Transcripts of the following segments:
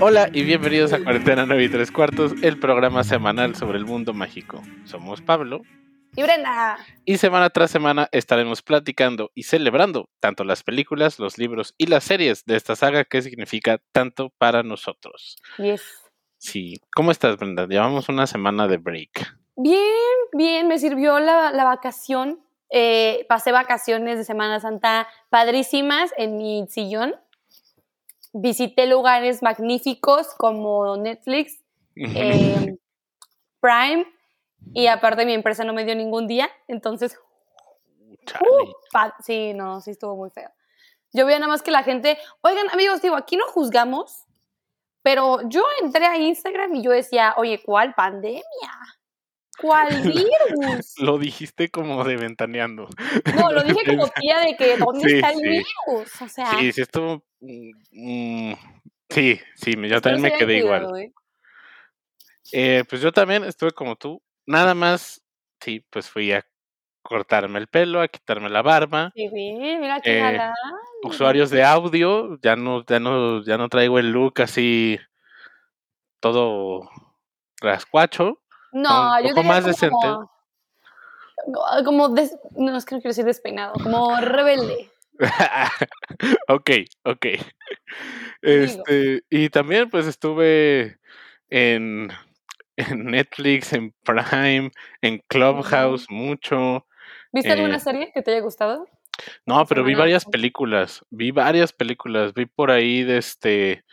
Hola y bienvenidos a Cuarentena 9 y 3 cuartos, el programa semanal sobre el mundo mágico. Somos Pablo. Y Brenda. Y semana tras semana estaremos platicando y celebrando tanto las películas, los libros y las series de esta saga que significa tanto para nosotros. Yes. Sí. ¿Cómo estás, Brenda? Llevamos una semana de break. Bien, bien. Me sirvió la, la vacación. Eh, pasé vacaciones de Semana Santa padrísimas en mi sillón. Visité lugares magníficos como Netflix, eh, Prime, y aparte mi empresa no me dio ningún día, entonces... Uh, pa- sí, no, sí estuvo muy feo. Yo veía nada más que la gente, oigan amigos, digo, aquí no juzgamos, pero yo entré a Instagram y yo decía, oye, ¿cuál pandemia? ¿Cuál virus? Lo dijiste como de ventaneando. No, lo dije como tía de que ¿dónde Sí, está el sí. virus? O sea, Sí, sí estuvo... mm, mm, sí, sí, yo espero también me quedé igual. ¿eh? Eh, pues yo también estuve como tú. Nada más, sí, pues fui a cortarme el pelo, a quitarme la barba. Sí, sí, mira qué Eh. Usuarios de audio, ya no, ya no, ya no traigo el look así todo rascuacho. No, un yo poco más decente. como, como des- no, es que no quiero decir despeinado, como rebelde. ok, ok. Este, y también pues estuve en, en Netflix, en Prime, en Clubhouse mucho. ¿Viste Eh, alguna serie que te haya gustado? No, pero vi varias películas, vi varias películas, vi por ahí de este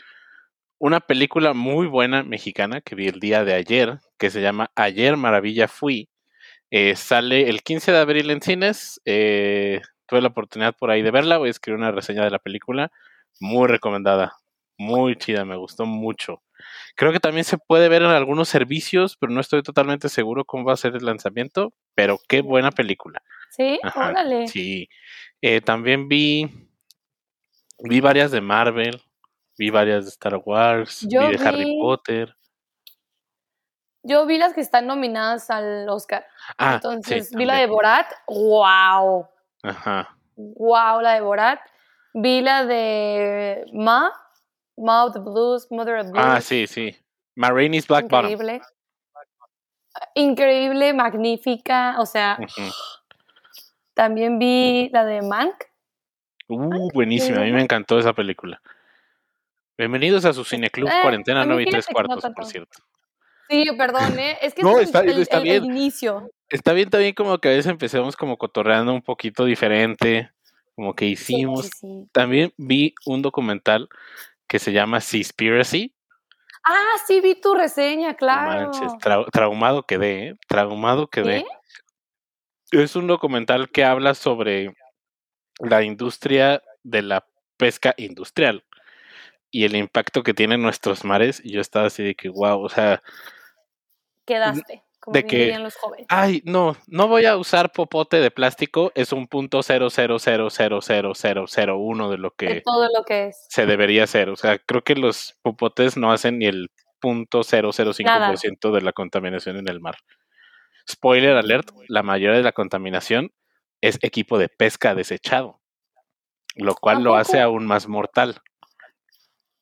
una película muy buena mexicana que vi el día de ayer, que se llama Ayer Maravilla Fui. Eh, sale el 15 de abril en cines. eh, tuve la oportunidad por ahí de verla, voy a escribir una reseña de la película, muy recomendada, muy chida, me gustó mucho. Creo que también se puede ver en algunos servicios, pero no estoy totalmente seguro cómo va a ser el lanzamiento, pero qué buena película. Sí, Ajá, órale. Sí. Eh, también vi, vi varias de Marvel, vi varias de Star Wars, Yo vi de Harry Potter. Yo vi las que están nominadas al Oscar. Ah, sí, Entonces, vi la de. Borat. ¡Wow! Ajá. ¡Wow! La de Borat. Vi la de Ma. Ma of the Blues, Mother of Blues. Ah, sí, sí. Ma Rainey's Black Bottom. Increíble. Increíble, magnífica. O sea, también vi la de Mank. Uh, buenísima, a mí me encantó esa película. Bienvenidos a su Cineclub Eh, Cuarentena a mí 9 y fíjate 3 que no cuartos, por cierto. Sí, perdón, ¿eh? Es que No, es está- el, está el- el bien. inicio. Está bien también como que a veces empecemos como cotorreando un poquito diferente, como que hicimos. sí, sí. También vi un documental que se llama Seaspiracy. Ah, sí, vi tu reseña, claro. manches, trau- traumado quedé, ¿eh? Traumado quedé. ¿Sí? Es un documental que habla sobre la industria de la pesca industrial y el impacto que tiene en nuestros mares. Y yo estaba así de que, wow, o sea, Quedaste, como de bien que- dirían los jóvenes. ay, no, no voy a usar popote de plástico, es un punto cero cero cero cero cero cero cero uno de lo de que todo lo que es. se debería hacer. O sea, creo que los popotes no hacen ni el punto cero cero cinco por ciento de la contaminación en el mar. Spoiler alert, la mayoría de la contaminación es equipo de pesca desechado, lo cual ¿A lo hace aún más mortal.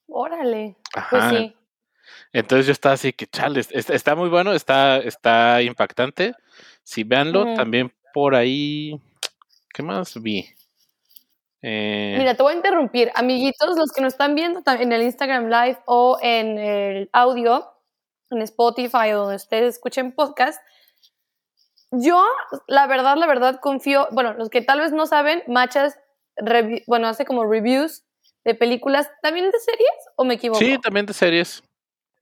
Órale. Pues Ajá. sí. Entonces yo estaba así que chales, es- está muy bueno, está, está impactante. Si véanlo, Ujú. también por ahí. ¿Qué más vi? Eh, Mira, te voy a interrumpir. Amiguitos, los que nos están viendo en el Instagram Live o en el audio, en Spotify o donde ustedes escuchen podcast, yo, la verdad, la verdad, confío, bueno, los que tal vez no saben, Machas, bueno, hace como reviews de películas, ¿también de series o me equivoco? sí, también de series.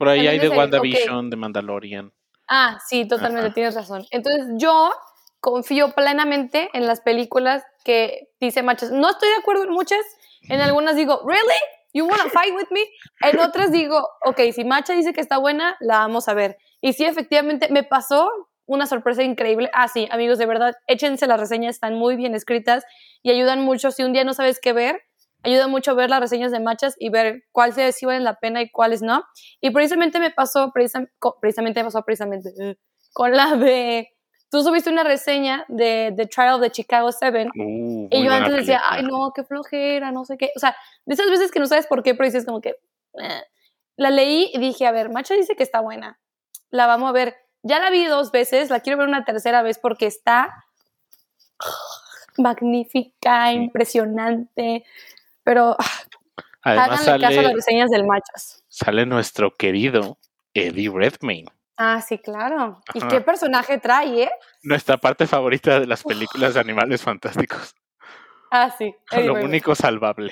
Por ahí hay de series. WandaVision, de Mandalorian. Ah, sí, totalmente, Ajá. tienes razón. Entonces, yo confío plenamente en las películas que dice Machas. No estoy de acuerdo en muchas. En algunas digo, ¿really? ¿You wanna fight with me? En otras digo, ok, si Macha dice que está buena, la vamos a ver. Y sí, efectivamente, me pasó una sorpresa increíble. Ah, sí, amigos, de verdad, échense las reseñas, están muy bien escritas y ayudan mucho. Si un día no sabes qué ver, ayuda mucho ver las reseñas de Machas y ver cuáles sí valen la pena y cuáles no. Y precisamente me pasó, precisam- precisamente me pasó precisamente eh, con la de... Tú subiste una reseña de The Trial of the Chicago 7 Uh, y yo antes decía, película. ay no, qué flojera, no sé qué. O sea, de esas veces que no sabes por qué, pero dices como que... "Eh". la leí y dije, a ver, Macha dice que está buena. La vamos a ver. Ya la vi dos veces, la quiero ver una tercera vez porque está magnífica, impresionante. Pero Además háganle sale, caso a las reseñas del Machas. sale nuestro querido Eddie Redmayne. Ah, sí, claro. ¿Y Ajá. qué personaje trae, eh? Nuestra parte favorita de las películas de animales fantásticos. Ah, sí. Eddie Lo Redmayne. único salvable.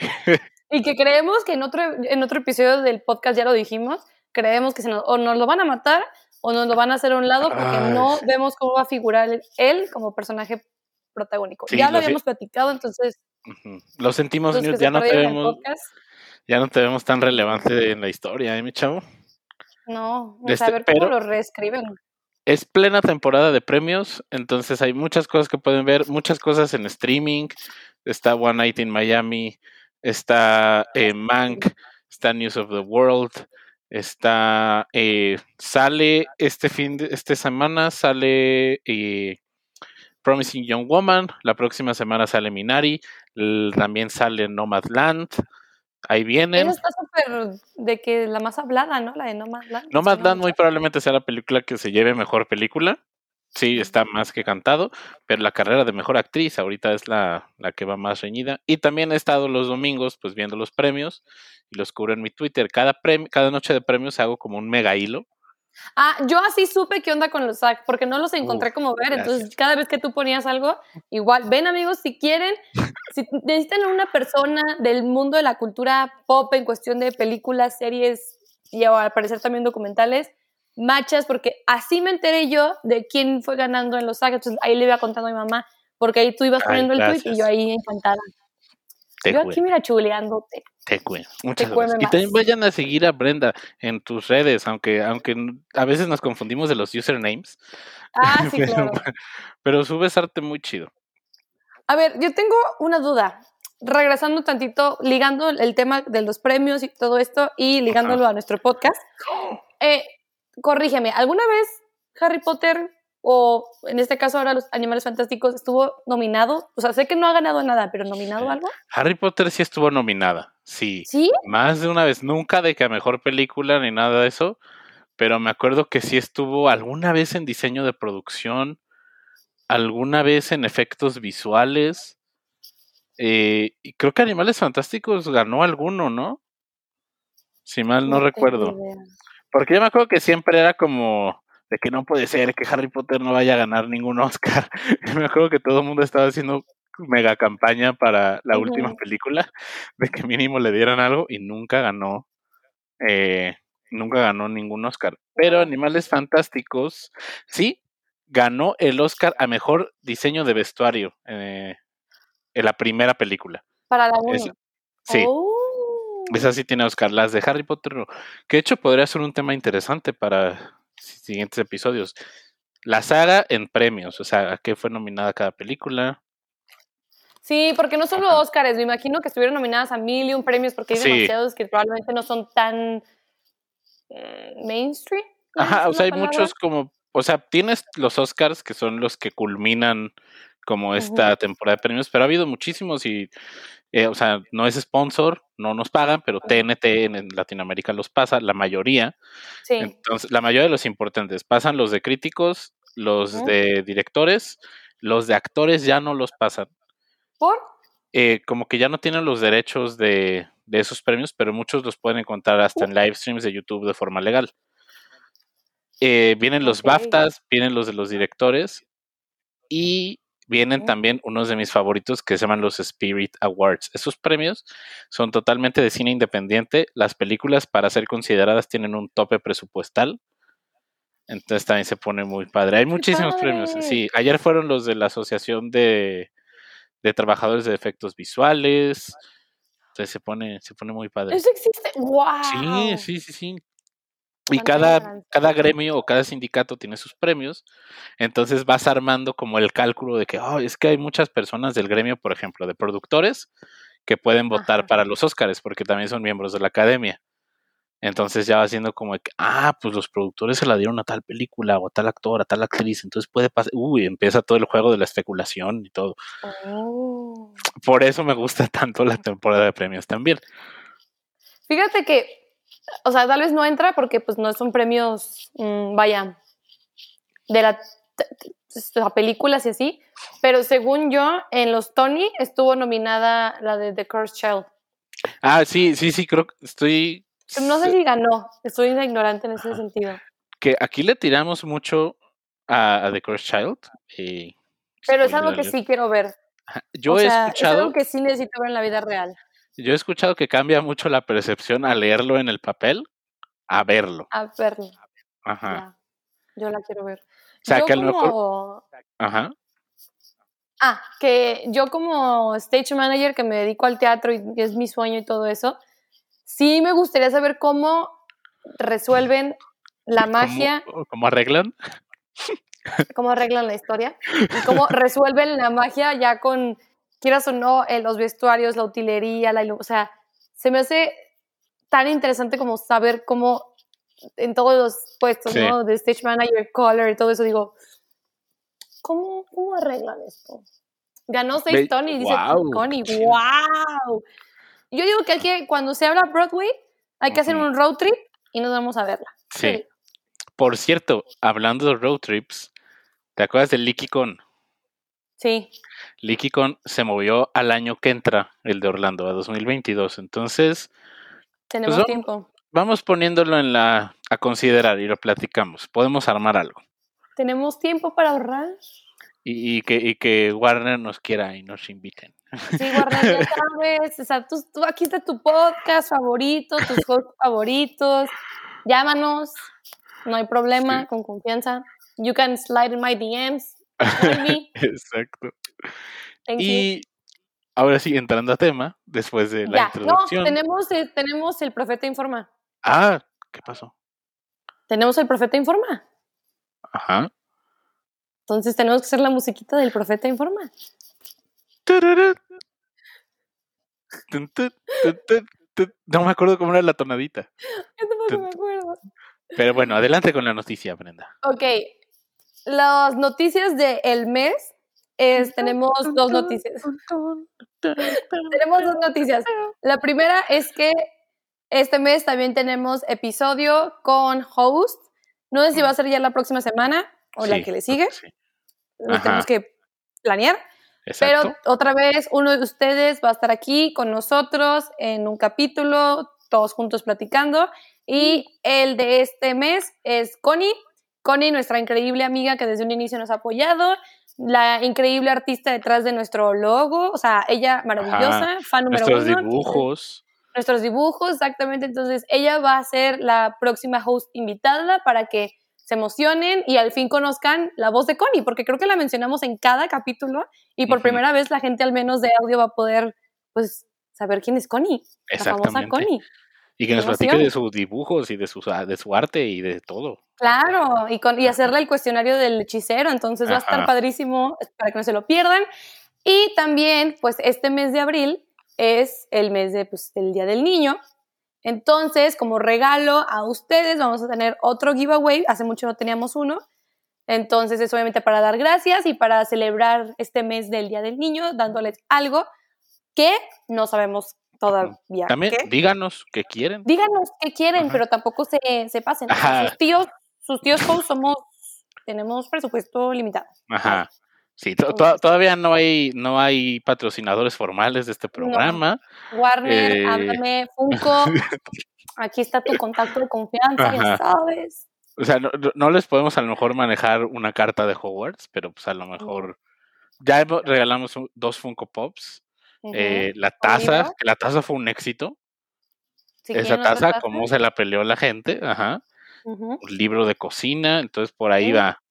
Y que creemos que en otro, en otro episodio del podcast ya lo dijimos, creemos que se nos, o nos lo van a matar o nos lo van a hacer a un lado porque Ay, no vemos cómo va a figurar él- como personaje protagónico. Sí, ya lo habíamos platicado, entonces Lo sentimos, Newt, se ya no te vemos, ya no te vemos tan relevante en la historia, ¿eh, mi chavo? no, o Este, sea, a ver pero- cómo lo reescriben. Es plena temporada de premios, entonces hay muchas cosas que pueden ver, muchas cosas en streaming. Está One Night in Miami, está eh, Mank, está News of the World, está eh, sale este fin de esta semana sale eh, Promising Young Woman, la próxima semana sale Minari, también sale Nomadland. Ahí vienen. Esa está súper de que la más hablada, ¿no? La de Nomadland. Nomadland muy probablemente sea la película que se lleve mejor película. Sí, está más que cantado, pero la carrera de mejor actriz ahorita es la, la que va más reñida. Y también he estado los domingos pues viendo los premios y los cubro en mi Twitter. Cada, cada noche de premios hago como un mega hilo. Ah, yo así supe qué onda con los SAG, porque no los encontré Uf, como ver. Entonces, cada vez que tú ponías algo, igual, ven amigos, si quieren, si necesitan una persona del mundo de la cultura pop en cuestión de películas, series y al parecer también documentales, machas, porque así me enteré yo de quién fue ganando en los SAG. Entonces, ahí le iba contando a mi mamá, porque ahí tú ibas Ay, poniendo el tweet y yo ahí encantada. Te yo aquí, mira, chuleándote. te cue- Muchas gracias. Y también vayan a seguir a Brenda en tus redes, aunque, aunque a veces nos confundimos de los usernames. Ah, sí, pero, claro. pero subes arte muy chido. A ver, yo tengo una duda. Regresando tantito, ligando el tema de los premios y todo esto y ligándolo a nuestro podcast. Eh, corrígeme, ¿alguna vez Harry Potter o en este caso ahora los Animales Fantásticos estuvo nominado? O sea, sé que no ha ganado nada, pero nominado algo. Harry Potter sí estuvo nominada, sí. ¿Sí? Más de una vez, nunca de que a mejor película ni nada de eso, pero me acuerdo que sí estuvo alguna vez en diseño de producción, alguna vez en efectos visuales, eh, y creo que Animales Fantásticos ganó alguno, ¿no? Si mal no, recuerdo. idea. Porque yo me acuerdo que siempre era como de que no puede ser que Harry Potter no vaya a ganar ningún Oscar. me acuerdo que todo el mundo estaba haciendo mega campaña para la última película, de que mínimo le dieran algo y nunca ganó, eh, nunca ganó ningún Oscar. Pero Animales Fantásticos, sí, ganó el Oscar a mejor diseño de vestuario eh, en la primera película. Para la 1. Es- sí. Oh. Esa sí tiene Oscar. Las de Harry Potter, no. que de hecho podría ser un tema interesante para siguientes episodios. La saga en premios, o sea, a qué fue nominada cada película. Sí, porque no solo. Oscars, me imagino que estuvieron nominadas a mil y un premios porque hay Sí. demasiados que probablemente no son tan mm, mainstream. ¿no? Ajá, ¿Es o sea, hay palabra? muchos como, o sea, tienes los Oscars que son los que culminan como esta temporada de premios, pero ha habido muchísimos y, eh, o sea, no es sponsor, no nos pagan, pero TNT en, Latinoamérica los pasa, la mayoría. Sí. Entonces, la mayoría de los importantes pasan los de críticos, los de directores, los de actores ya no los pasan. ¿Por? Eh, como que ya no tienen los derechos de, de esos premios, pero muchos los pueden encontrar hasta en live streams de YouTube de forma legal. Eh, vienen los. BAFTAs, vienen los de los directores y vienen también unos de mis favoritos que se llaman los Spirit Awards. Esos premios son totalmente de cine independiente. Las películas para ser consideradas tienen un tope presupuestal. Entonces también se pone muy padre. Hay muchísimos premios. Sí, ayer fueron los de la Asociación de, de Trabajadores de Efectos Visuales. Entonces se pone, se pone muy padre. Eso existe. ¡Wow! Sí, sí, sí, sí. Y cada, cada gremio o cada sindicato tiene sus premios. Entonces vas armando como el cálculo de que, oh, es que hay muchas personas del gremio, por ejemplo, de productores, que pueden votar Ajá. para los Óscares, porque también son miembros de la academia. Entonces ya va siendo como que, ah, pues los productores se la dieron a tal película o a tal actor, a tal actriz. Entonces puede pasar, uy, empieza todo el juego de la especulación y todo. Oh. Por eso me gusta tanto la temporada de premios también. Fíjate que o sea, tal vez no entra porque pues no son premios, mm, vaya, de la, t- t- a películas y así, pero según yo, en los Tony estuvo nominada la de The Cursed Child. Ah, sí, sí, sí, creo que estoy... No sé si ganó, estoy ignorante en ese sentido. Que aquí le tiramos mucho a, a The Cursed Child. Pero es algo que sí quiero ver. Yo o he sea, es escuchado... algo que sí necesito ver en la vida real. Yo he escuchado que cambia mucho la percepción al leerlo en el papel a verlo. A verlo. Ajá. ya. Yo la quiero ver. O sea, Yo que lo mejor. como- Ajá. Ah, que yo como stage manager que me dedico al teatro y es mi sueño y todo eso, sí me gustaría saber cómo resuelven la ¿Cómo- magia, ¿Cómo, arreglan? cómo arreglan la historia y cómo resuelven la magia ya con, quieras o no, en los vestuarios, la utilería, la o sea, se me hace tan interesante como saber cómo en todos los puestos, Sí. ¿no? De stage manager, color y todo eso, digo, ¿cómo, cómo arreglan esto? Ganó seis Tony, dice Connie, chido. wow. Yo digo que, hay que cuando se habla Broadway, hay que hacer un road trip y nos vamos a verla. Sí. Por cierto, hablando de road trips, ¿te acuerdas de LickyCon? Sí. LickyCon se movió al año que entra, el de Orlando, a 2022. Entonces, Tenemos vamos- tiempo. vamos poniéndolo en la a considerar y lo platicamos. Podemos armar algo. Tenemos tiempo para ahorrar. Y, y que, y que Warner nos quiera y nos inviten. Sí, Warner, ya sabes. O sea, tú, tú- aquí está tu podcast favorito, tus hosts favoritos. Llámanos. No hay problema, Sí. con confianza. You can slide in my DMs. Exacto. Thank you. Y ahora sí, entrando a tema, después de la Ya, no, introducción. tenemos, eh, tenemos el Profeta Informa. Ah, ¿qué pasó? Tenemos el Profeta Informa. Ajá. Entonces tenemos que hacer la musiquita del Profeta Informa. No me acuerdo cómo era la tonadita. Yo tampoco me acuerdo. Pero bueno, adelante con la noticia, Brenda. Ok, las noticias del mes es, tenemos dos noticias. Tenemos dos noticias. La primera es que este mes también tenemos episodio con host. No sé si va a ser ya la próxima semana o la que le sigue. sí, Lo tenemos que planear. Exacto. Pero otra vez, uno de ustedes va a estar aquí con nosotros en un capítulo, todos juntos platicando. Y el de este mes es Connie. Connie, nuestra increíble amiga que desde un inicio nos ha apoyado, la increíble artista detrás de nuestro logo, o sea, ella maravillosa, fan número Nuestros uno. dibujos. Nuestros dibujos, exactamente. Entonces, ella va a ser la próxima host invitada para que se emocionen y al fin conozcan la voz de Connie, porque creo que la mencionamos en cada capítulo y por primera vez la gente al menos de audio va a poder, pues, saber quién es Connie, la famosa. Connie. Y que nos platique de sus dibujos y de su, de su arte y de todo. Claro, y, con, y hacerle el cuestionario del hechicero, entonces va a estar padrísimo para que no se lo pierdan. Y también, pues este mes de abril es el mes de, pues, del Día del Niño. Entonces, como regalo a ustedes, vamos a tener otro giveaway. Hace mucho no teníamos uno. Entonces, es obviamente para dar gracias y para celebrar este mes del Día del Niño, dándoles algo que no sabemos todavía. También qué. díganos qué quieren. Díganos qué quieren, Ajá. pero tampoco se, se pasen. Ajá. sus tíos, sus tíos somos, tenemos presupuesto limitado. Ajá. Sí, to- to- todavía no hay, no hay patrocinadores formales de este programa. Warner, Eh. háblame, Funko, aquí está tu contacto de confianza, ya sabes. O sea, no, no- no les podemos a lo mejor manejar una carta de Hogwarts, pero pues a lo mejor ya regalamos dos Funko Pops. Eh, la ¿Un taza, que la taza fue un éxito. Esa taza, cómo se la peleó la gente. Ajá. Un libro de cocina, entonces por ahí Sí. va.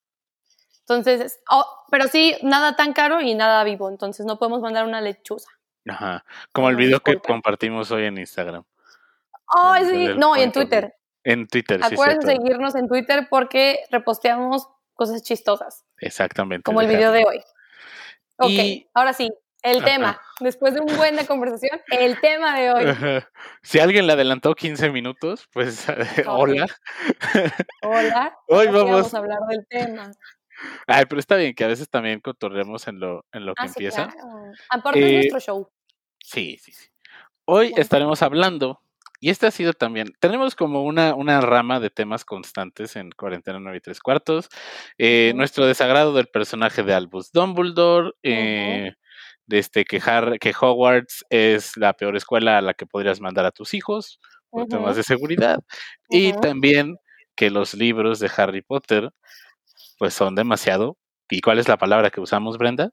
Entonces, es- oh, pero sí, nada tan caro y nada vivo, entonces no podemos mandar una lechuza. Ajá. Como el No, video que compartimos hoy en Instagram. Del- sí, no, y en Twitter. En Twitter, sí, Acuérdense de cierto. seguirnos en Twitter porque reposteamos cosas chistosas. Exactamente. como el video de hoy. Ok, Y- ahora sí, el tema. Después de un buen de conversación, el tema de hoy. Si alguien le adelantó 15 minutos, pues hola. Hola. Hoy sí vamos- a hablar del tema. Ay, pero está bien que a veces también cotorremos en lo, en lo que Ah, sí, empieza. claro. Aparte Eh, es nuestro show. Sí, sí, sí. Hoy Bueno. estaremos hablando y este ha sido también, tenemos como una, una rama de temas constantes en Cuarentena 9 y 3 cuartos. Eh, nuestro desagrado del personaje de Albus Dumbledore, eh, de este, que, que Hogwarts es la peor escuela a la que podrías mandar a tus hijos por temas de seguridad. Y también que los libros de Harry Potter pues son demasiado. ¿Y cuál es la palabra que usamos, Brenda?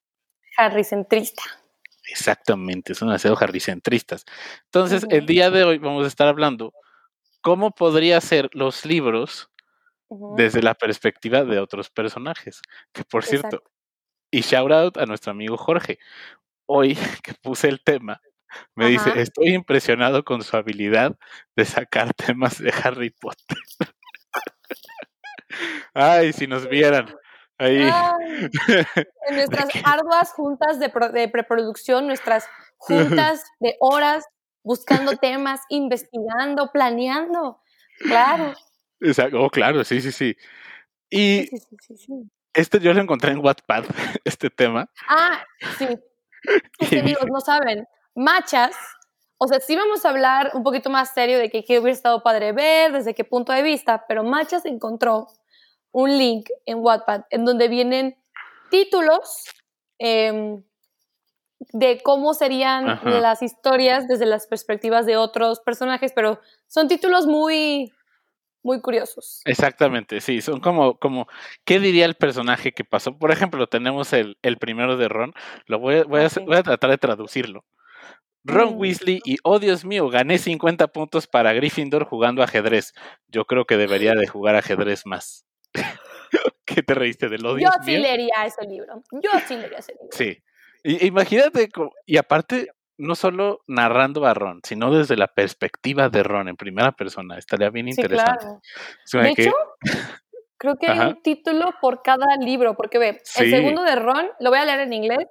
Harry centrista. Exactamente, son demasiado harricentristas. Entonces, el día de hoy vamos a estar hablando cómo podría ser los libros desde la perspectiva de otros personajes. Que por cierto, y shout out a nuestro amigo Jorge. Hoy que puse el tema, me dice, estoy impresionado con su habilidad de sacar temas de Harry Potter. Ay, si nos vieran. Ahí. en nuestras arduas juntas de, preproducción, nuestras juntas de horas buscando temas, investigando, planeando. Claro. Exacto. Oh, claro, sí, sí, sí. Y este yo lo encontré en Wattpad, este tema. Ah, sí. Es que amigos no saben. Machas, o sea, sí vamos a hablar un poquito más serio de que, que hubiera estado padre ver, desde qué punto de vista, pero Machas encontró un link en Wattpad en donde vienen títulos em, de cómo serían las historias desde las perspectivas de otros personajes, pero son títulos muy, muy curiosos. Exactamente, sí, son como, como, ¿qué diría el personaje que pasó? Por ejemplo, tenemos el, el primero de Ron, lo voy a, voy, a, voy a tratar de traducirlo. Ron mm. Weasley y, oh Dios mío, gané 50 puntos para Gryffindor jugando ajedrez. Yo creo que debería de jugar ajedrez más. ¿Qué te reíste del odio? Yo sí leería ese libro. Yo sí leería ese libro. Sí. imagínate, y aparte, no solo narrando a Ron, sino desde la perspectiva de Ron en primera persona. Estaría bien interesante. De hecho, creo que hay un título por cada libro, porque ve, el segundo de Ron, lo voy a leer en inglés.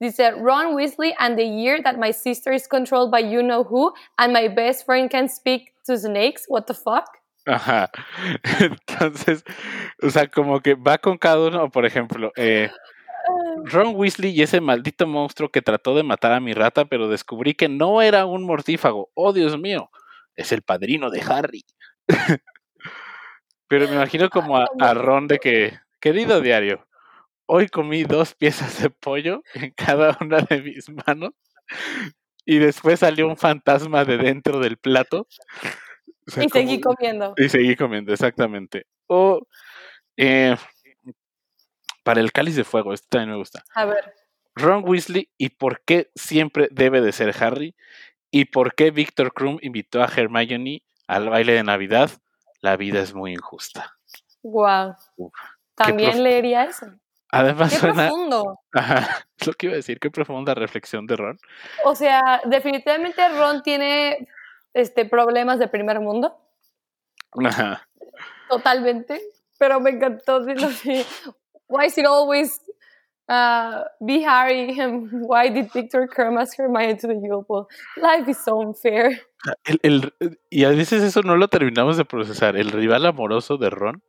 Dice Ron Weasley and the year that my sister is controlled by you know who and my best friend can speak to snakes. What the fuck? Ajá. Entonces, o sea, como que va con cada uno, por ejemplo, eh, Ron Weasley y ese maldito monstruo que trató de matar a mi rata, pero descubrí que no era un mortífago. Oh, Dios mío, es el padrino de Harry. pero me imagino como a, a, Ron de que, querido diario, hoy comí dos piezas de pollo en cada una de mis manos y después salió un fantasma de dentro del plato y seguí comiendo. Y seguí comiendo, exactamente. O eh, para el cáliz de fuego, este también me gusta. A ver. Ron Weasley y por qué siempre debe de ser Harry y por qué Victor Krum invitó a Hermione al baile de Navidad. La vida es muy injusta. Wow. También leería eso. Además qué profundo. Ajá, es lo que iba a decir, qué profunda reflexión de Ron. O sea, definitivamente Ron tiene este, problemas de primer mundo. Ajá. Totalmente. Pero me encantó decirlo así. Why is it always uh, be Harry? And why did Victor come as Hermione to the Yule Life is so unfair. El, el, y a veces eso no lo terminamos de procesar. El rival amoroso de Ron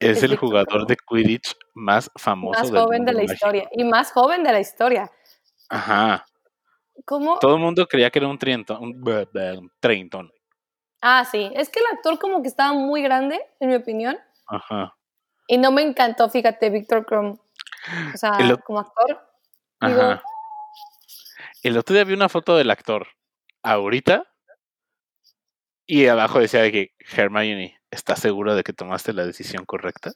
es, el jugador de Quidditch más famoso. Más joven de la historia. Y más joven de la historia. Ajá. ¿Cómo? Todo el mundo creía que era un treintón. Un treintón. Ah, sí. Es que el actor como que estaba muy grande, en mi opinión. Ajá. Y no me encantó, fíjate, Víctor Krum. O sea, como actor. Ajá. el otro día vi una foto del actor ahorita y abajo decía de que Hermione, ¿estás segura de que tomaste la decisión correcta?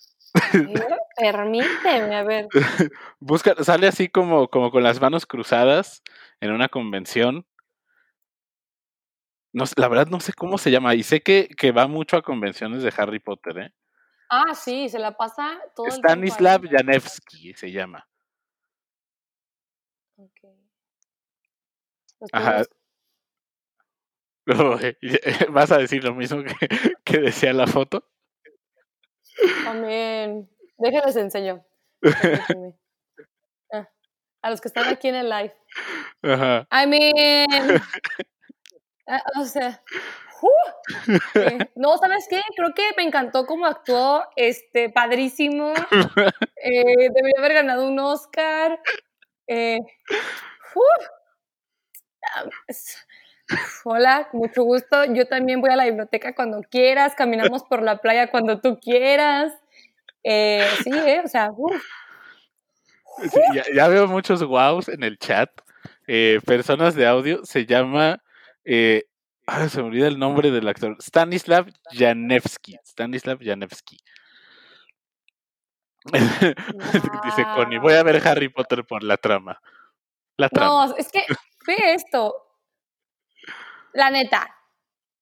Permíteme, a ver. Busca, sale así como, como con las manos cruzadas en una convención. No, la verdad no sé cómo se llama y sé que, que va mucho a convenciones de Harry Potter, ¿eh? Ah, sí, se la pasa todo Stanislav Janevsky se llama. Okay. Ajá. ¿Vas a decir lo mismo que, que decía la foto? Amén. Déjenles enseño. Ah, a los que están aquí en el live. Ajá. I mean. Ah, o sea. Eh, no, ¿sabes qué? Creo que me encantó cómo actuó, este, padrísimo. Eh, debería haber ganado un Oscar. Eh, Hola, mucho gusto. Yo también voy a la biblioteca cuando quieras, caminamos por la playa cuando tú quieras. Eh, sí, ¿eh? O sea. Sí, ya, ya veo muchos wows en el chat. Eh, personas de audio. Se llama. Se me olvida el nombre del actor. Stanislav Janevsky. Stanislav Janevsky. Dice Connie, voy a ver Harry Potter por la trama. La trama. No, es que ve esto. La neta.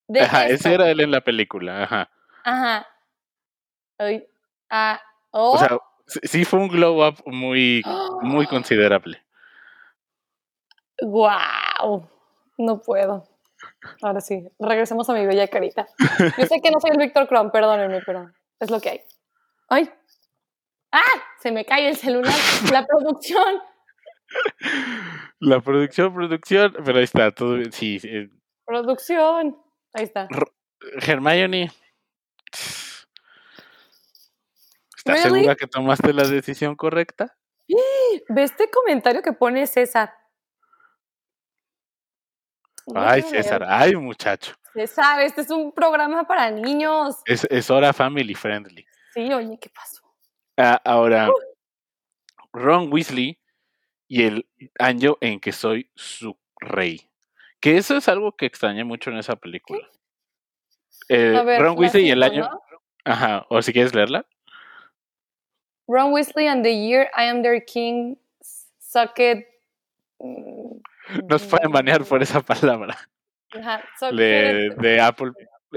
De Ajá, esto. ese era él en la película. Ajá. Ajá. Ah, oh. O sea, sí, sí fue un glow up muy, muy considerable. Wow. No puedo. Ahora sí, regresemos a mi bella carita. Yo sé que no soy el Víctor Kron, perdónenme, pero es lo que hay. ¡Ay! ¡Ah! Se me cae el celular. La producción. La producción, producción, pero ahí está, todo bien, sí. eh, Producción. Ahí está. Hermione, ¿estás Really? segura que tomaste la decisión correcta? Ve este comentario que pone César. Ay. César, ay, muchacho. César, este es un programa para niños. Es, es hora family friendly. Sí, oye, ¿qué pasó? Ah, ahora, Ron Weasley y el año en que soy su rey. Que eso es algo que extrañé mucho en esa película. Eh, ver, Ron Weasley y el año. ¿no? Ajá, o si quieres leerla. Ron Weasley and the year I am their king. Suck it. Nos pueden banear por esa palabra. Ajá, De, de Apple.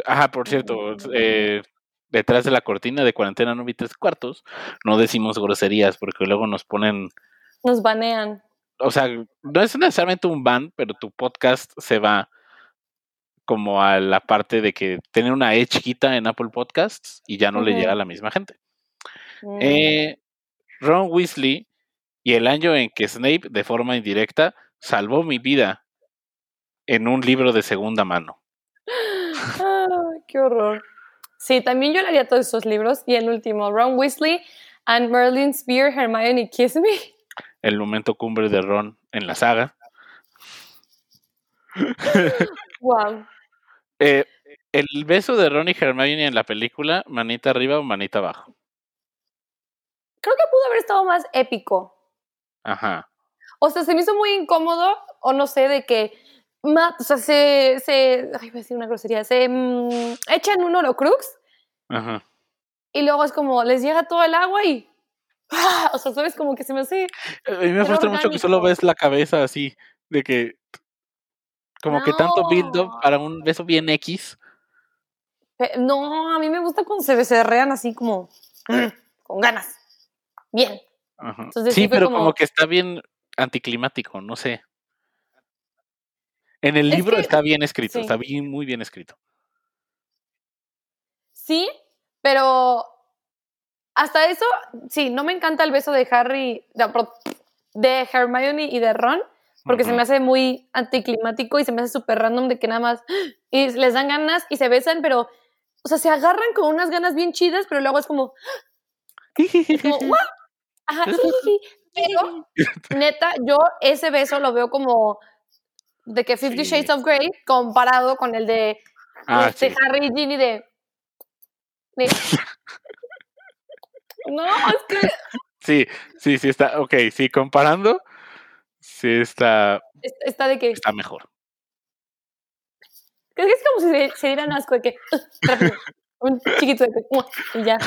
Ajá, por cierto, eh, detrás de la cortina de cuarentena no vi tres cuartos, no decimos groserías porque luego nos ponen Nos banean. o sea, no es necesariamente un ban, pero tu podcast se va como a la parte de que tiene una E chiquita en Apple Podcasts y ya no le llega a la misma gente. Mm. Eh, Ron Weasley y el año en que Snape, de forma indirecta, salvó mi vida en un libro de segunda mano. Ay, qué horror. Sí, también yo leería todos esos libros. Y el último, Ron Weasley and Merlin Spear, Hermione Kiss Me. El momento cumbre de Ron en la saga. Wow. Eh, el beso de Ron y Hermione en la película, manita arriba o manita abajo. Creo que pudo haber estado más épico. Ajá. O sea, se me hizo muy incómodo, o no sé, de que. ma- o sea, se. se ay, voy a decir una grosería. Se mm, echan un Horocrux Ajá. y luego es como les llega todo el agua y. ¡ah! O sea, sabes como que se me hace. A mí me frustra mucho que solo ves la cabeza así, de que como que tanto build up No. para un beso bien X. No, a mí me gusta cuando se becerrean así como. con ganas. Bien. Ajá. Entonces, sí, pero como... como- que está bien anticlimático, no sé. En el Es libro que- está bien escrito, sí. está bien, muy bien escrito. Sí, pero hasta eso, sí, no me encanta el beso de Harry, de, Hermione y de Ron, porque se me hace muy anticlimático y se me hace súper random de que nada más y les dan ganas y se besan, pero, o sea, se agarran con unas ganas bien chidas, pero luego es como, es. Ajá. Pero neta, yo ese beso lo veo como de que Fifty Sí. Shades of Grey comparado con el de Ah, este sí. Harry y Ginny de, de- no, es que Sí, sí, sí está, ok, sí, comparando, sí está, es- está de que, está mejor. creo que es como si se, se dieran asco de que, rápido, un chiquito de que, y ya.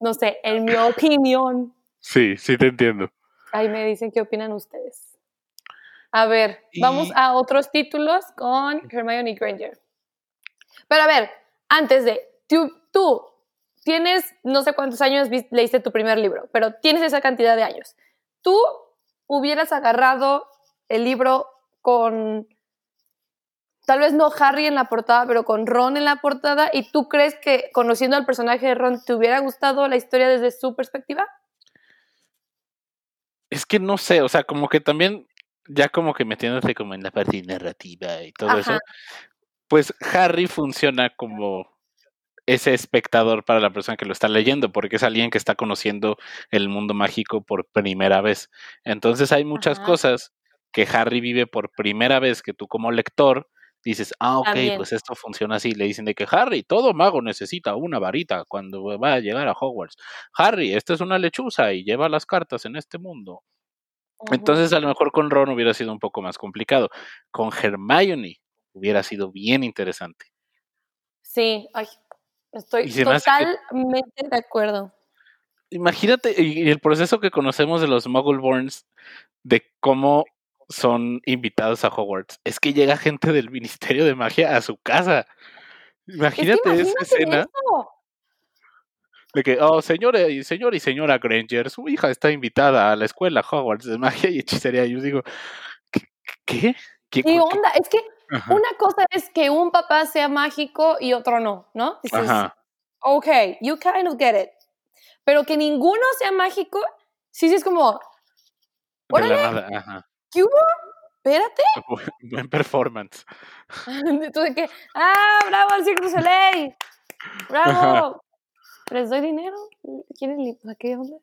No sé, en mi opinión. Sí, sí te entiendo. Ahí me dicen qué opinan ustedes. A ver, vamos Y- a otros títulos con Hermione Granger. Pero a ver, antes de, tú, tú tienes no sé cuántos años leíste tu primer libro, pero tienes esa cantidad de años. ¿Tú hubieras agarrado el libro con, tal vez no Harry en la portada, pero con Ron en la portada? ¿Y tú crees que conociendo al personaje de Ron te hubiera gustado la historia desde su perspectiva? Es que no sé, o sea, como que también, ya como que metiéndose como en la parte narrativa y todo eso, pues Harry funciona como ese espectador para la persona que lo está leyendo, porque es alguien que está conociendo el mundo mágico por primera vez. Entonces hay muchas Ajá. cosas que Harry vive por primera vez, que tú como lector dices, ah, ok, También. pues esto funciona así. Le dicen de que Harry, todo mago necesita una varita cuando va a llegar a Hogwarts. Harry, esta es una lechuza y lleva las cartas en este mundo. Entonces, a lo mejor con Ron hubiera sido un poco más complicado. Con Hermione hubiera sido bien interesante. Sí, ay, estoy que- totalmente de acuerdo. Imagínate y el proceso que conocemos de los Muggleborns, de cómo son invitados a Hogwarts. Es que llega gente del Ministerio de Magia a su casa. Es que Imagínate esa escena eso. de que, oh, señora y señor y señora Granger, su hija está invitada a la escuela Hogwarts de Magia y Hechicería. Y yo digo, ¿qué? ¿Qué? ¿Qué- ¿Qué qué- onda? Es que Ajá, una cosa es que un papá sea mágico y otro no, ¿no? Dices, ajá. ok, you kind of get it. Pero que ninguno sea mágico, sí, sí es como, órale. ajá. ¿Qué hubo? Espérate. Buen- performance. De que, ah, bravo al Cirque du Soleil. Bravo. ¿Les doy dinero? ¿Quieren sea, ¿Qué onda?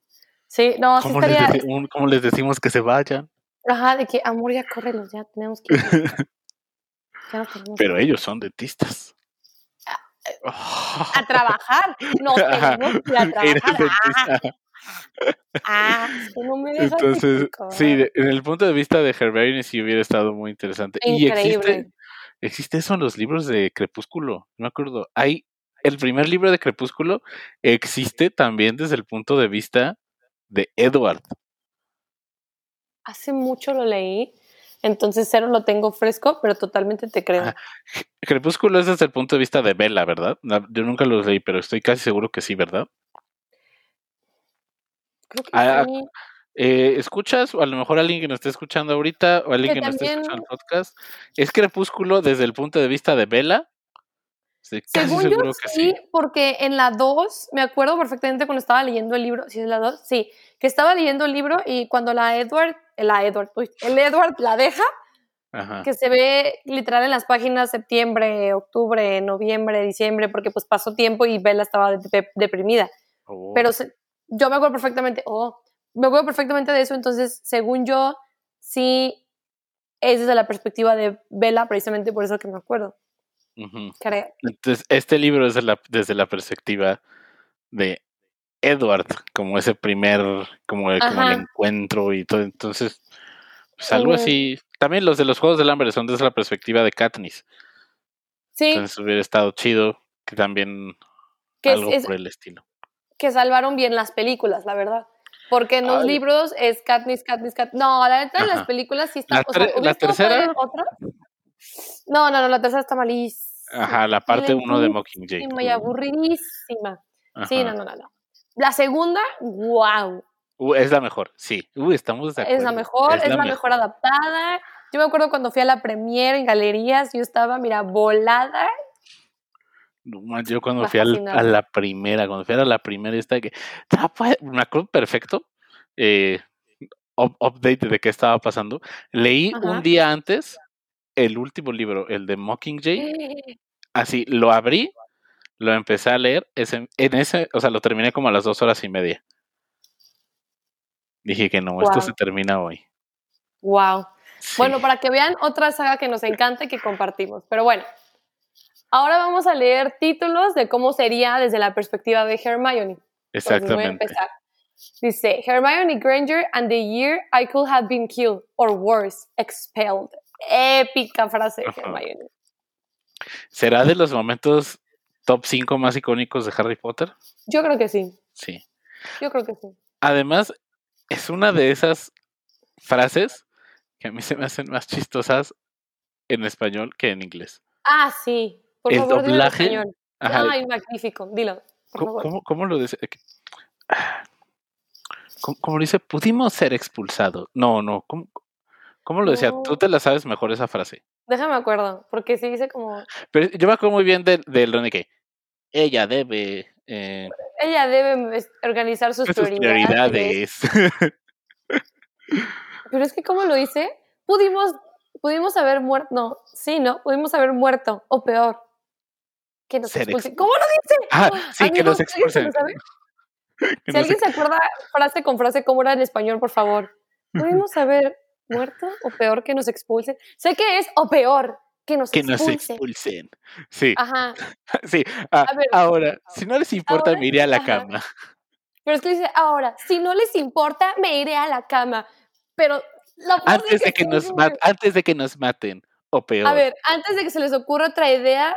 Sí, no, sí ¿Cómo les, estaría. un- cómo les decimos que se vayan? Ajá, de que, amor, ya córrelos, ya tenemos que ir. Ya tenemos que Pero ellos son dentistas. a trabajar. Nos Ajá, tenemos que ir a trabajar. Ah, dentista. ah, es que no me dejas Entonces, sí, de- en el punto de vista de Hermione sí hubiera estado muy interesante. Y existe, Increíble. existe eso en los libros de Crepúsculo, no me acuerdo. Hay el primer libro de Crepúsculo existe también desde el punto de vista de Edward. Hace mucho lo leí, entonces cero lo tengo fresco, pero totalmente te creo. Ajá. Crepúsculo es desde el punto de vista de Bella, ¿verdad? Yo nunca los leí, pero estoy casi seguro que sí, ¿verdad? Creo que Ah, sí. Eh, ¿Escuchas? O a lo mejor alguien que nos esté escuchando ahorita, o alguien Que que nos esté también- escuchando el podcast. ¿Es Crepúsculo desde el punto de vista de casi Según yo que sí, sí. porque en la 2, me acuerdo perfectamente cuando estaba leyendo el libro, si es la 2, sí, que estaba leyendo el libro y cuando la Edward, la Edward, uy, el Edward la deja, Ajá. que se ve literal en las páginas septiembre, octubre, noviembre, diciembre, porque pues pasó tiempo y Bella estaba de- de- deprimida. Oh. Pero se- yo me acuerdo perfectamente, oh, me acuerdo perfectamente de eso, entonces, según yo, sí es desde la perspectiva de Bella, precisamente por eso que me acuerdo, creo. Entonces, este libro es de la- desde la perspectiva de Edward, como ese primer, como el, como el Ajá. encuentro y todo. Entonces, pues algo así. También los de los Juegos del Hambre son desde la perspectiva de Katniss. Sí, Entonces hubiera estado chido que también que es- algo es, por el estilo. Que salvaron bien las películas, la verdad. Porque en los Ay. libros es Katniss, Katniss, Katniss. No, la neta, en las películas sí está. La o sea, la ¿hubiera estado padre tercera- otra? No, no, no, la tercera está malísima. Ajá, la parte 1 de Mockingjay. Y aburridísima. Sí, Ajá. no, no, no, no. La segunda, wow. Uh, es la mejor, sí. Uy, estamos de acuerdo. Es la mejor, es, la, mejor adaptada. Yo me acuerdo cuando fui a la premiere en galerías, yo estaba, mira, volada. Yo cuando fui al- a la primera, cuando fui a la primera, esta que. Me acuerdo perfecto. eh, up- update de qué estaba pasando. Leí Ajá. un día antes el último libro, el de Mockingjay. Así, lo abrí, lo empecé a leer. Ese, en ese, o sea, lo terminé como a las dos horas y media. Dije que no, esto se termina hoy. Wow. Sí, Bueno, para que vean otra saga que nos encanta y que compartimos. Pero bueno, ahora vamos a leer títulos de cómo sería desde la perspectiva de Hermione. Entonces, voy a exactamente. empezar. Dice, Hermione Granger and the year I could have been killed, or worse, expelled. Épica frase de. Hermione. ¿Será de los momentos top 5 más icónicos de Harry Potter? Yo creo que sí, Sí. yo creo que sí. Además, es una de esas frases que a mí se me hacen más chistosas en español que en inglés. Ah, sí. Por El favor, doblaje. Ajá, Ay, magnífico. Dilo, por ¿Cómo, favor. cómo- cómo lo dice? ¿Cómo, cómo lo dice? Pudimos ser expulsados. No, no. ¿Cómo, cómo lo decía? Tú te la sabes mejor esa frase. Déjame acuerdo, porque sí dice como, Pero yo me acuerdo muy bien del de, de que ella debe eh, ella debe organizar sus, sus prioridades. prioridades. Pero es que, ¿cómo lo dice? Pudimos, pudimos haber muerto, no, sí, ¿no? Pudimos haber muerto, o peor, que nos expulsen. ¿Cómo lo dice? Ah, sí, que Amigos, los ¿alguien se lo expulsen. Que Si nos alguien se acuerda frase con frase cómo era en español, por favor. Pudimos haber muerto o peor que nos expulsen. Sé que es o peor que nos Que nos expulsen. Sí, Ajá. sí. Ah, ver, ahora, si no les importa, ahora, me iré a la ajá. cama. Pero es que dice, ahora, si no les importa, me iré a la cama. Pero la Antes de que está nos maten, antes de que nos maten. O peor. A ver, antes de que se les ocurra otra idea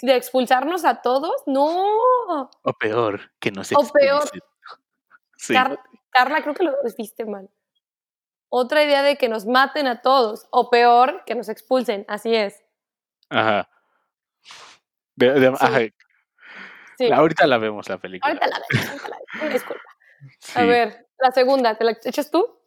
de expulsarnos a todos, no. O peor, que nos O peor. expulsen. Sí. Car- Carla, creo que lo viste mal. Otra idea de que nos maten a todos, o peor, que nos expulsen, así es. Ajá. De- de- Sí. ajá. Sí. Ahorita la vemos la película. Ahorita la vemos, ahorita la vemos. Disculpa. A ver, la segunda, ¿te la echas tú?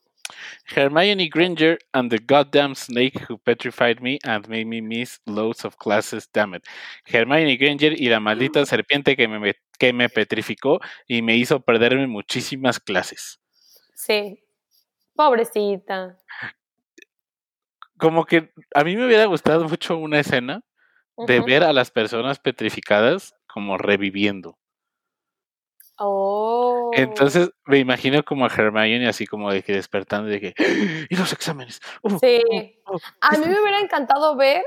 Hermione Granger and the goddamn snake who petrified me and made me miss loads of classes, damn it. Hermione Granger y la maldita serpiente que me, que me petrificó y me hizo perderme muchísimas clases. Sí. Pobrecita. Como que a mí me hubiera gustado mucho una escena de ver a las personas petrificadas como reviviendo. Oh. Entonces me imagino como a Hermione así como de que despertando de que y los exámenes. Uh, Sí. uh, uh, A mí esto- me hubiera encantado ver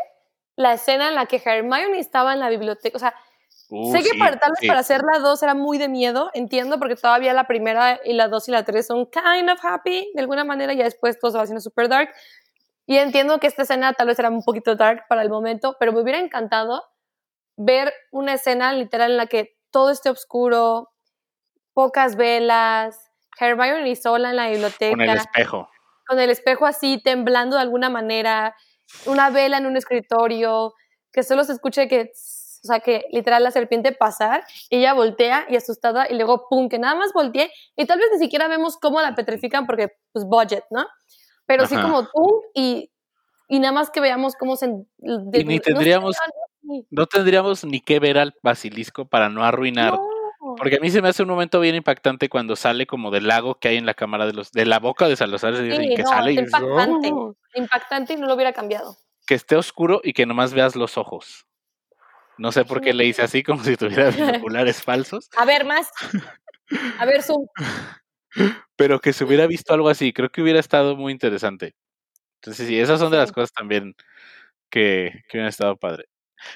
la escena en la que Hermione estaba en la biblioteca. O sea, uh, sé que sí, para tal vez sí. para hacer la 2 era muy de miedo, entiendo, porque todavía la primera y la 2 y la 3 son kind of happy, de alguna manera, ya después todo se va haciendo super dark. Y entiendo que esta escena tal vez era un poquito dark para el momento, pero me hubiera encantado ver una escena literal en la que todo esté oscuro, pocas velas, Hermione sola en la biblioteca con el espejo. con el espejo así temblando de alguna manera, una vela en un escritorio, que solo se escuche que, o sea, que literal la serpiente pasar, y ella voltea y asustada, y luego pum, que nada más voltee, y tal vez ni siquiera vemos cómo la petrifican porque, pues, budget, ¿no? Pero sí como pum, y, y nada más que veamos cómo se... de- Y ni no tendríamos-. No tendríamos ni que ver al basilisco para no arruinar. No. Porque a mí se me hace un momento bien impactante cuando sale como del lago que hay en la cámara de los, de la boca de Salazar y Sí, que no, sale y impactante, "Oh". impactante y no lo hubiera cambiado. que esté oscuro y que nomás veas los ojos. No sé por qué le hice así, como si tuviera binoculares falsos, A ver, más. A ver, Zoom. pero que se hubiera visto algo así, creo que hubiera estado muy interesante. Entonces, sí, esas son de las Sí. cosas también que, que hubieran estado padre.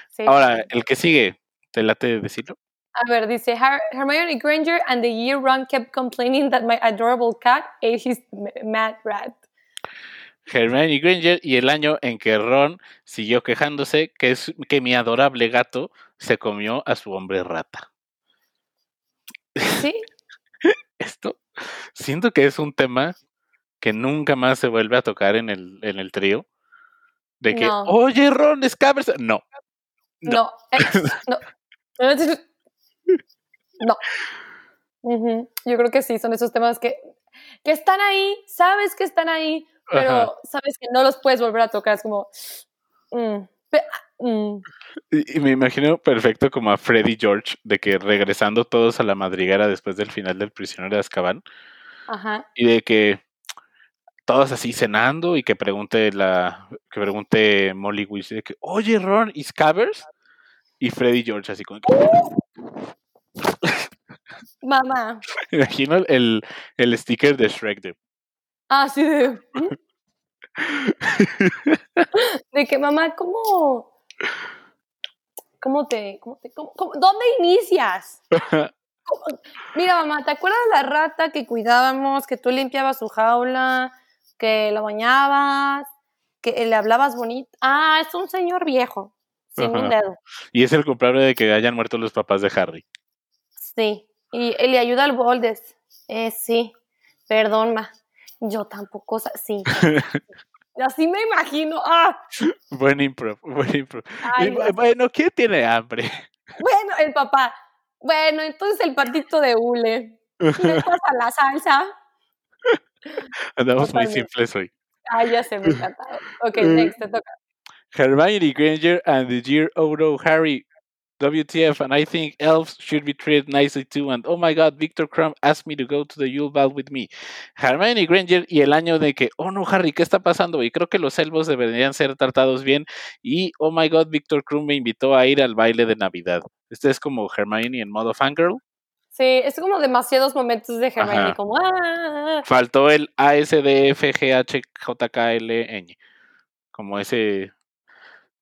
Sí. Ahora, el que sigue, ¿te late decirlo? A ver, dice Har- Hermione Granger and the year Ron kept complaining that my adorable cat ate his mad rat. Hermione Granger y el año en que Ron siguió quejándose que, es, que mi adorable gato se comió a su hombre rata. Sí, Esto siento que es un tema que nunca más se vuelve a tocar en el, en el trío. De que, No. oye, Ron, Scabbers. No, No. no, eh, no. No. Yo creo que sí, son esos temas que, que están ahí, sabes que están ahí, pero Ajá. sabes que no los puedes volver a tocar. Es como. mm, pe- mm, Y, y me imagino perfecto como a Freddy George, de que regresando todos a la madriguera después del final del prisionero de Azkaban, ajá. y de que todos así cenando y que pregunte la que pregunte Molly Weasley de que oye Ron y Scabbers y Freddy George así como que, Mamá. me imagino el, el sticker de Shrek de Ah, sí, de. De que, mamá, ¿cómo. ¿Cómo te. Cómo te cómo- cómo- ¿Dónde inicias? Mira, mamá, ¿te acuerdas la rata que cuidábamos, que tú limpiabas su jaula, que la bañabas, que le hablabas bonito? Ah, es un señor viejo, sin un dedo. y es el culpable de que hayan muerto los papás de Harry. Sí. Y él le ayuda al Boldes. Eh, sí. Perdón, ma. Yo tampoco, sí. Así me imagino. Ah, Buen improv, buen improv. ay, Y, bueno, ¿quién tiene hambre? Bueno, el papá. Bueno, entonces el patito de hule. ¿Le pasa la salsa? Andamos muy simples hoy. Ay, ya se me encanta. Ok, Eh, next, te toca. Hermione Granger and the Dear Odo Harry. WTF, and I think elves should be treated nicely too. And oh my god, Victor Crumb asked me to go to the Yule Ball with me. Hermione Granger y el año de que, oh no, Harry, ¿qué está pasando? Y creo que los elfos deberían ser tratados bien. Y oh my god, Victor Crumb me invitó a ir al baile de Navidad. Este es como Hermione en modo fangirl. Sí, es como demasiados momentos de Hermione, Ajá. como ¡ah! Faltó el ASDFGHJKLN. Como ese.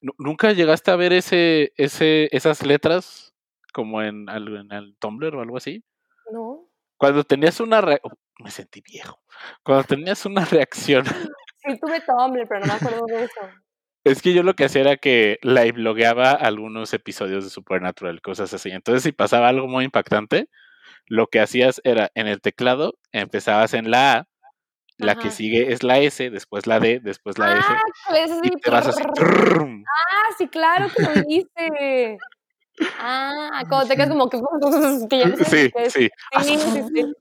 Nu- ¿Nunca llegaste a ver ese, ese, esas letras como en, en el Tumblr o algo así? No. Cuando tenías una re- oh, me sentí viejo. Cuando tenías una reacción, Sí, tuve Tumblr, pero no me acuerdo de eso. es que yo lo que hacía era que live blogueaba algunos episodios de Supernatural, cosas así. Entonces, si pasaba algo muy impactante, lo que hacías era en el teclado, empezabas en la A, la que sigue es la S, después la D, después la F, Ah, pues y sí, te vas así. Ah, sí, claro que lo hice. Ah, cuando te quedas como que, Sí, sí. Sí, sí.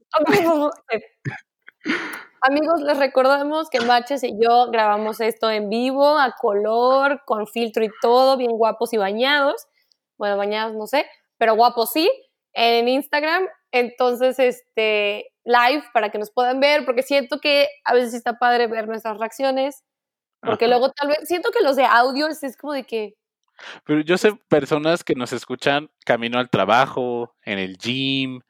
Amigos, les recordamos que Matches y yo grabamos esto en vivo, a color, con filtro y todo, bien guapos y bañados. Bueno, bañados no sé, pero guapos sí, en Instagram. Entonces, este, live para que nos puedan ver, porque siento que a veces está padre ver nuestras reacciones, porque Ajá. luego tal vez, siento que los de audio es, como de que, Pero yo sé personas que nos escuchan camino al trabajo, en el gym,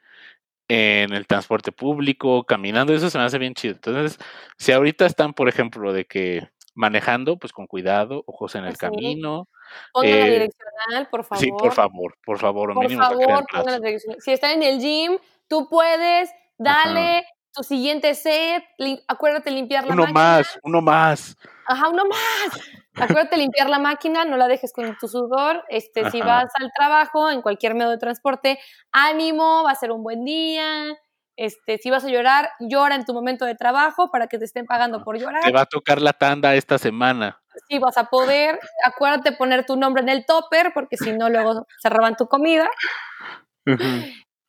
en el transporte público, caminando, eso se me hace bien chido. Entonces, si ahorita están, por ejemplo, de que manejando, pues con cuidado, ojos en el camino. Pongan la Eh, direccional, por favor. Sí, por favor, por favor, Por mínimo favor, pongan la direccional. Si están en el gym, tú puedes, dale tu siguiente set, lim- acuérdate limpiar la Uno máquina. más, uno más. Ajá, uno más. Acuérdate limpiar la máquina, no la dejes con tu sudor. Este, si vas al trabajo, en cualquier medio de transporte, ánimo, va a ser un buen día. Este, si vas a llorar, llora en tu momento de trabajo para que te estén pagando por llorar. Te va a tocar la tanda esta semana. Si vas a poder, acuérdate poner tu nombre en el topper, porque si no, luego se roban tu comida.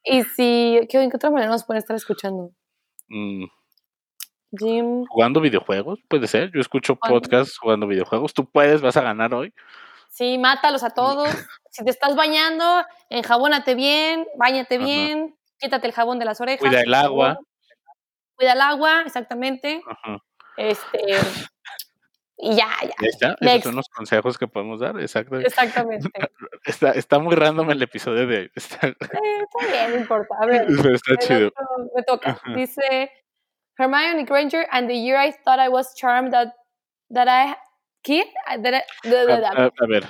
Y si, ¿qué, ¿en qué otra manera nos pueden estar escuchando? Mm, Jim. jugando videojuegos, puede ser. Yo escucho podcasts jugando videojuegos. Tú puedes, vas a ganar hoy. Sí, mátalos a todos. Si te estás bañando, enjabónate bien, bañate bien, quítate el jabón de las orejas. Cuida el agua. Cuida el agua, exactamente. Ajá. Este. Y ya, ya. Ya está. Esos son los consejos que podemos dar. Exacto. Exactamente. Está, está muy random el episodio de hoy. Está, Eh, está bien, no importa. A ver, pero está chido. otro me toca. Dice Hermione Granger, and the year I thought I was charmed that, that I. ¿Qué? That I-. A, a- a ver.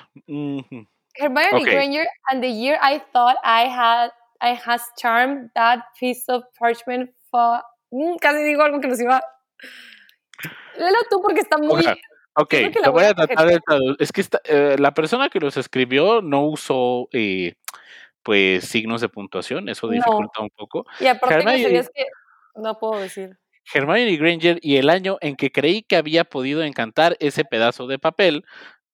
Hermione Ok. Granger, and the year I thought I had I has charmed that piece of parchment for Mm, casi digo algo que nos iba. Léelo tú porque está muy. Oiga, Ok, que lo voy a tratar de traducir. Es que esta- eh, la persona que los escribió no usó eh, pues signos de puntuación, eso No. dificulta un poco. Y aparte, Hermione- groserías que no puedo decir. Hermione Granger y el año en que creí que había podido encantar ese pedazo de papel,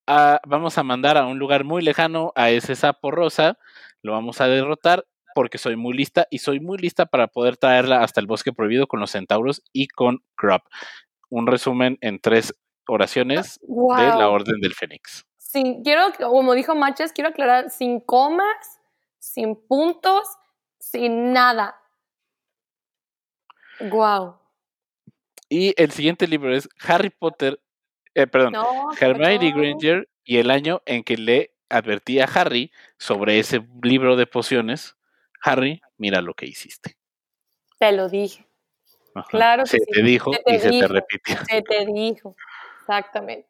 ah, vamos a mandar a un lugar muy lejano a ese sapo rosa, lo vamos a derrotar porque soy muy lista y soy muy lista para poder traerla hasta el bosque prohibido con los centauros y con Crop. Un resumen en tres oraciones Wow. de la Orden del Fénix. Sin, quiero, como dijo Machas, quiero aclarar, sin comas, sin puntos, sin nada. Wow. Y el siguiente libro es Harry Potter, eh, perdón, No, Hermione. Granger y el año en que le advertí a Harry sobre ese libro de pociones. Harry, mira lo que hiciste. Te lo dije. Ajá. Claro que se sí. te dijo Se te y se te repitió. Se te dijo. Exactamente.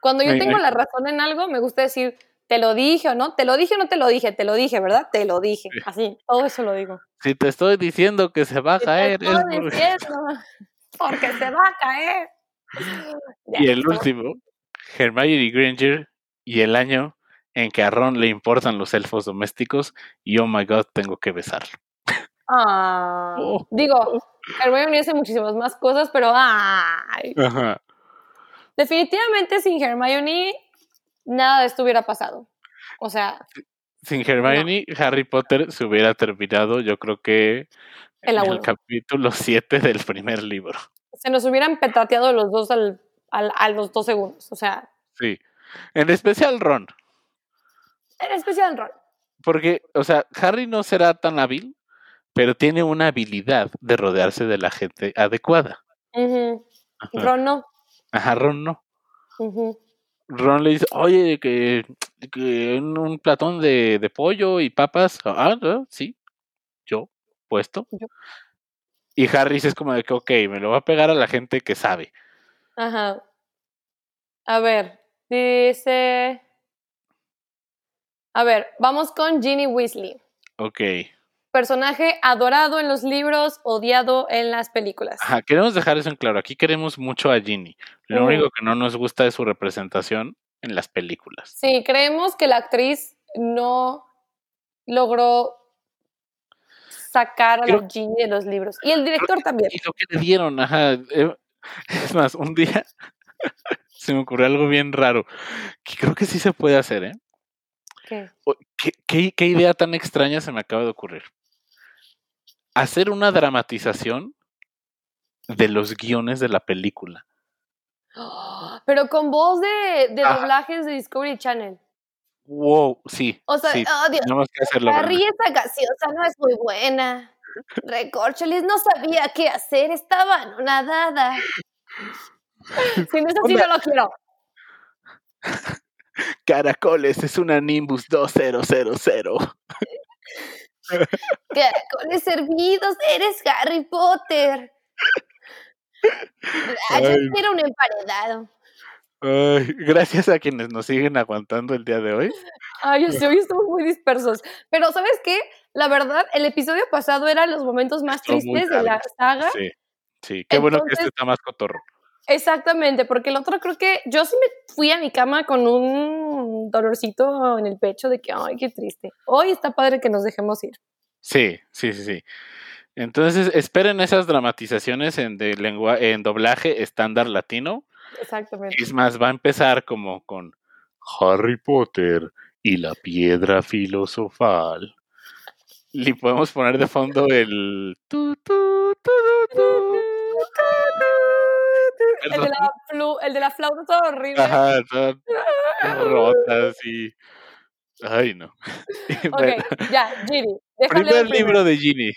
Cuando yo tengo la razón en algo, me gusta decir, te lo dije o no, te lo dije o no te lo dije, te lo dije, ¿verdad? Te lo dije. Sí. Así, todo eso lo digo. Si te estoy diciendo que se va a te caer, es estoy porque- diciendo, porque se va a caer. Y el último, Hermione Granger y el año en que a Ron le importan los elfos domésticos y oh my god, tengo que besarlo. Ah, Oh. Digo, Hermione hace muchísimas más cosas, pero ay, Ajá. definitivamente sin Hermione nada de esto hubiera pasado. O sea, Sin Hermione, Harry Potter se hubiera terminado, yo creo que En la el capítulo 7 del primer libro. se nos hubieran petateado los dos al, al- a los dos segundos. O sea, Sí. En especial Ron. En especial Ron. Porque, o sea, Harry no será tan hábil, pero tiene una habilidad de rodearse de la gente adecuada. Ron no. Ajá, Ron no. Ron le dice, oye, que, que un, un platón de, de pollo y papas. Ah, no, sí, yo. puesto. Yo- Y Harris es como de que, ok, me lo va a pegar a la gente que sabe. Ajá. A ver, dice. A ver, vamos con Ginny Weasley. Ok. Personaje adorado en los libros, odiado en las películas. Ajá, queremos dejar eso en claro. Aquí queremos mucho a Ginny. Lo único que no nos gusta es su representación en las películas. Sí, creemos que la actriz no logró sacar a Creo- la Ginny de los libros. Y el director también. Y lo que le dieron, ajá. eh, Es más, un día se me ocurrió algo bien raro. Que creo que sí se puede hacer, ¿eh? ¿Qué? O- ¿Qué, qué, qué idea tan extraña se me acaba de ocurrir? Hacer una dramatización de los guiones de la película. Pero con voz de, doblajes de Discovery Channel. Wow, sí. O sea, sí, oh, Dios, tenemos que hacerlo. Harry, esa gaseosa no es muy buena. Recorcholis no sabía qué hacer, estaba anonadada. Si no es así, no lo quiero. Caracoles es una Nimbus 2000. Caracoles servidos, eres Harry Potter. Ah, yo Ay. quiero un emparedado. Ay, gracias a quienes nos siguen aguantando el día de hoy. Ay, yo sé, hoy estamos muy dispersos. Pero, ¿sabes qué? La verdad, el episodio pasado eran los momentos más Estuvo tristes de la saga. Sí, sí. Qué bueno que este está más cotorro. Exactamente, porque el otro creo que yo sí me fui a mi cama con un dolorcito en el pecho de que, ay, qué triste. Hoy está padre que nos dejemos ir. Sí, sí, sí, sí. Entonces, esperen esas dramatizaciones en, de lengua, en doblaje estándar latino. Exactamente. Es más, va a empezar como con Harry Potter y la piedra filosofal. Y podemos poner de fondo el... tu, tu, El de, la flu- el de la flauta todo horrible. Ajá, rotas y... Ay, no. Ok, bueno, ya, Ginny. Primer libro de Ginny.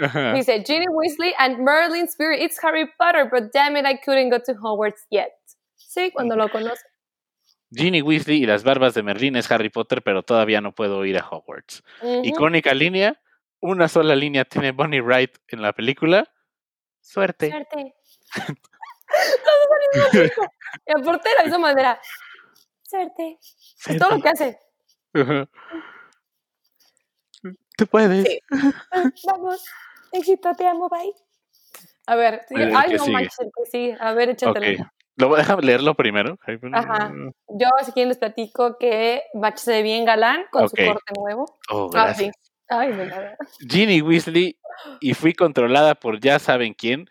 Ajá. Dice, Ginny Weasley and Merlin Spirit, it's Harry Potter, but damn it, I couldn't go to Hogwarts yet. Sí, cuando lo conoce. Ginny Weasley y las barbas de Merlín es Harry Potter, pero todavía no puedo ir a Hogwarts. Icónica línea, una sola línea tiene Bonnie Wright en la película. Suerte. Suerte. Todos al mismo tiempo. Y aparte de la misma manera. Suerte. Es todo lo que hace. Ajá. Tú puedes. Sí. Vamos. Éxito, te amo, bye. A ver, sí, El ay, que no sigue. manches, el que sigue. A ver, échatelo. Ok. Lo voy a dejar leerlo primero. Ajá. Yo, si quieren, les platico que Bach se ve bien galán con su corte nuevo. Oh, Ah, gracias. sí. Ay, me Ginny Weasley y fui controlada por ya saben quién.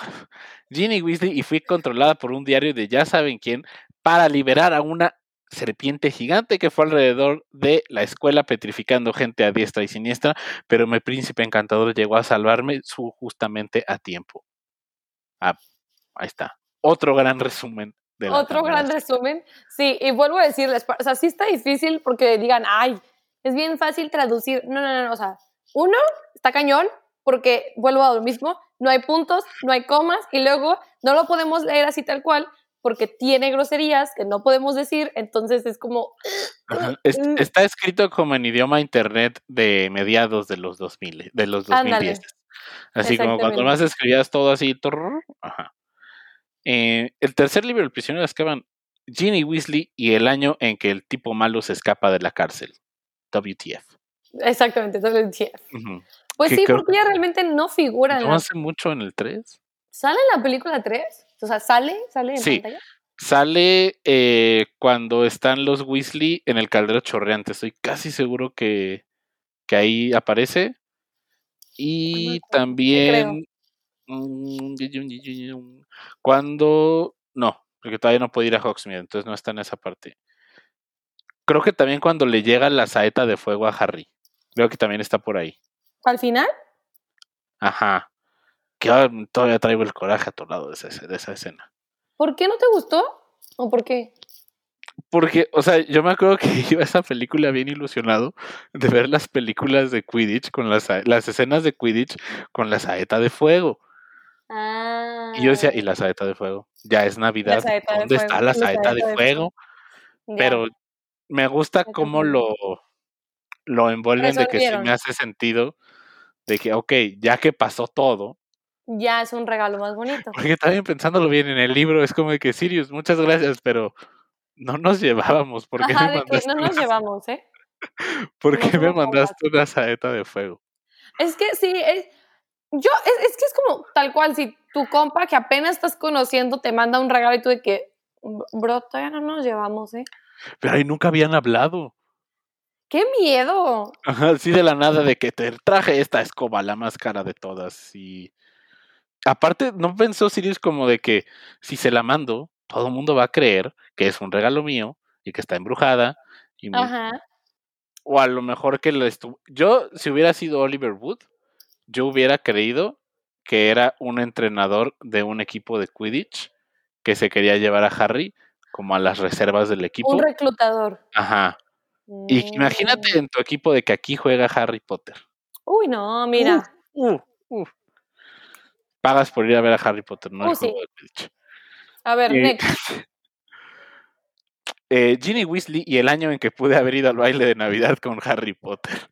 Ginny Weasley y fui controlada por un diario de ya saben quién para liberar a una serpiente gigante que fue alrededor de la escuela petrificando gente a diestra y siniestra, pero mi príncipe encantador llegó a salvarme su justamente a tiempo. Ah, ahí está. Otro gran resumen de la Otro gran resumen. Sí, y vuelvo a decirles, o sea, sí está difícil porque digan, ay, es bien fácil traducir. No, no, no, no, o sea, uno, está cañón porque vuelvo a lo mismo, no hay puntos, no hay comas y luego no lo podemos leer así tal cual porque tiene groserías que no podemos decir, entonces es como, Ajá. Es- Mm. está escrito como en idioma internet de mediados de los 2000, de los Ándale. 2010. Así como cuando más escribías todo así. turr, ajá. Eh, el tercer libro, El prisionero de Azkaban, Ginny Weasley y el año en que el tipo malo se escapa de la cárcel. WTF. exactamente, decía. Ujú. Pues sí, porque ella realmente no figura en ¿No la... hace mucho en el 3? ¿Sale en la película 3? O sea, ¿sale? ¿Sale en Sí. pantalla? Sale eh, cuando están los Weasley en el caldero chorreante. Estoy casi seguro que, que ahí aparece. Y también. mm, Cuando. No, porque todavía no puede ir a Hogsmeade, entonces no está en esa parte. Creo que también cuando le llega la saeta de fuego a Harry. Creo que también está por ahí. ¿Al final? Ajá. Que ahora todavía traigo el coraje atorado de esa, de esa escena. ¿Por qué no te gustó? ¿O por qué? Porque, o sea, yo me acuerdo que iba a esa película bien ilusionado de ver las películas de Quidditch con las, las escenas de Quidditch con la saeta de fuego. Ah. Y yo decía, ¿y la saeta de fuego? Ya es Navidad. ¿Dónde está la la saeta de fuego? Pero me gusta cómo lo, lo envuelven de que sí me hace sentido de que, ok, ya que pasó todo, Ya es un regalo más bonito. porque también pensándolo bien en el libro, es como de que Sirius, muchas gracias, pero no nos llevábamos. ¿Por qué Ajá, me mandaste, no nos una, llevamos, ¿eh? ¿por no qué me mandaste una saeta de fuego? Es que sí, es, yo, es, es que es como tal cual, si tu compa que apenas estás conociendo te manda un regalo y tú de que, bro, todavía no nos llevamos, ¿eh? Pero ahí nunca habían hablado. ¡Qué miedo! Ajá, así de la nada de que te traje esta escoba, la más cara de todas. Y aparte, no pensó Sirius como de que si se la mando, todo el mundo va a creer que es un regalo mío y que está embrujada. Y me- Ajá. o a lo mejor que lo estuvo. Yo, si hubiera sido Oliver Wood, yo hubiera creído que era un entrenador de un equipo de Quidditch que se quería llevar a Harry como a las reservas del equipo. Un reclutador. Ajá. Y imagínate Mm. en tu equipo de que aquí juega Harry Potter. Uy, no, mira. Uh, uh. Pagas por ir a ver a Harry Potter, no el sí. juego de. A ver, Eh, next. eh, Ginny Weasley y el año en que pude haber ido al baile de Navidad con Harry Potter.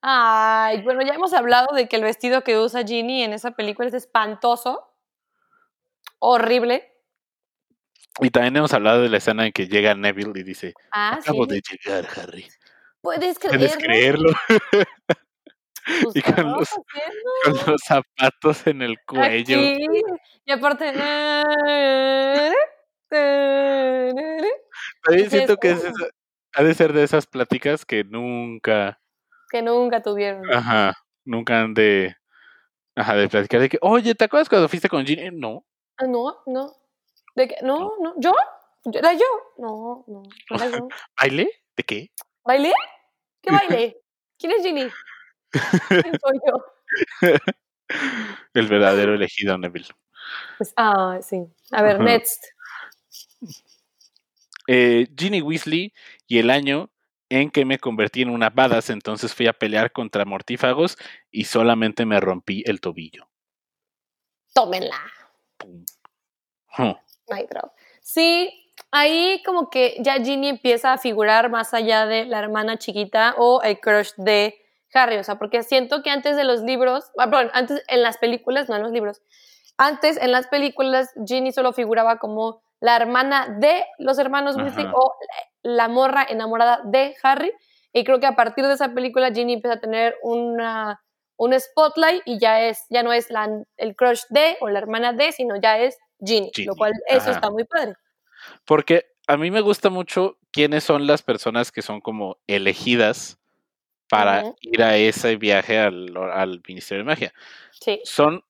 Ay, bueno, ya hemos hablado de que el vestido que usa Ginny en esa película es espantoso. Horrible. Y también hemos hablado de la escena en que llega Neville y dice, Ah, acabo sí. de llegar, Harry. ¿Puedes ¿Puedes creerlo? creerlo? Pues, Y ¿qué con los- haciendo? Con los zapatos en el cuello. Aquí. Y aparte. También siento que es esa- ha de ser de esas pláticas que nunca, Que nunca tuvieron. ajá, nunca han de, ajá, de platicar de que, oye, ¿te acuerdas cuando fuiste con Ginny? No. Ah, no, no. ¿De qué? No, no. ¿Yo? ¿Yo- ¿Era yo? No, no. No era yo. ¿Baile? ¿De qué? ¿Bailé? ¿Qué bailé? ¿Quién es Ginny? ¿Quién soy yo? El verdadero elegido, Neville. Pues, ah, sí. A ver, next. Eh, Ginny Weasley y el año en que me convertí en una badass, entonces fui a pelear contra mortífagos y solamente me rompí el tobillo. Tómenla. Huh. Sí, ahí como que ya Ginny empieza a figurar más allá de la hermana chiquita o el crush de Harry. O sea, porque siento que antes de los libros, ah, perdón, antes en las películas, no en los libros, antes en las películas Ginny solo figuraba como la hermana de los hermanos Weasley o la morra enamorada de Harry. Y creo que a partir de esa película Ginny empieza a tener una, un spotlight y ya, es, ya no es la, el crush de o la hermana de, sino ya es Ginny, Ginny, lo cual eso ajá. está muy padre. Porque a mí me gusta mucho quiénes son las personas que son como elegidas para ir a ese viaje al, al Ministerio de Magia. Sí. Son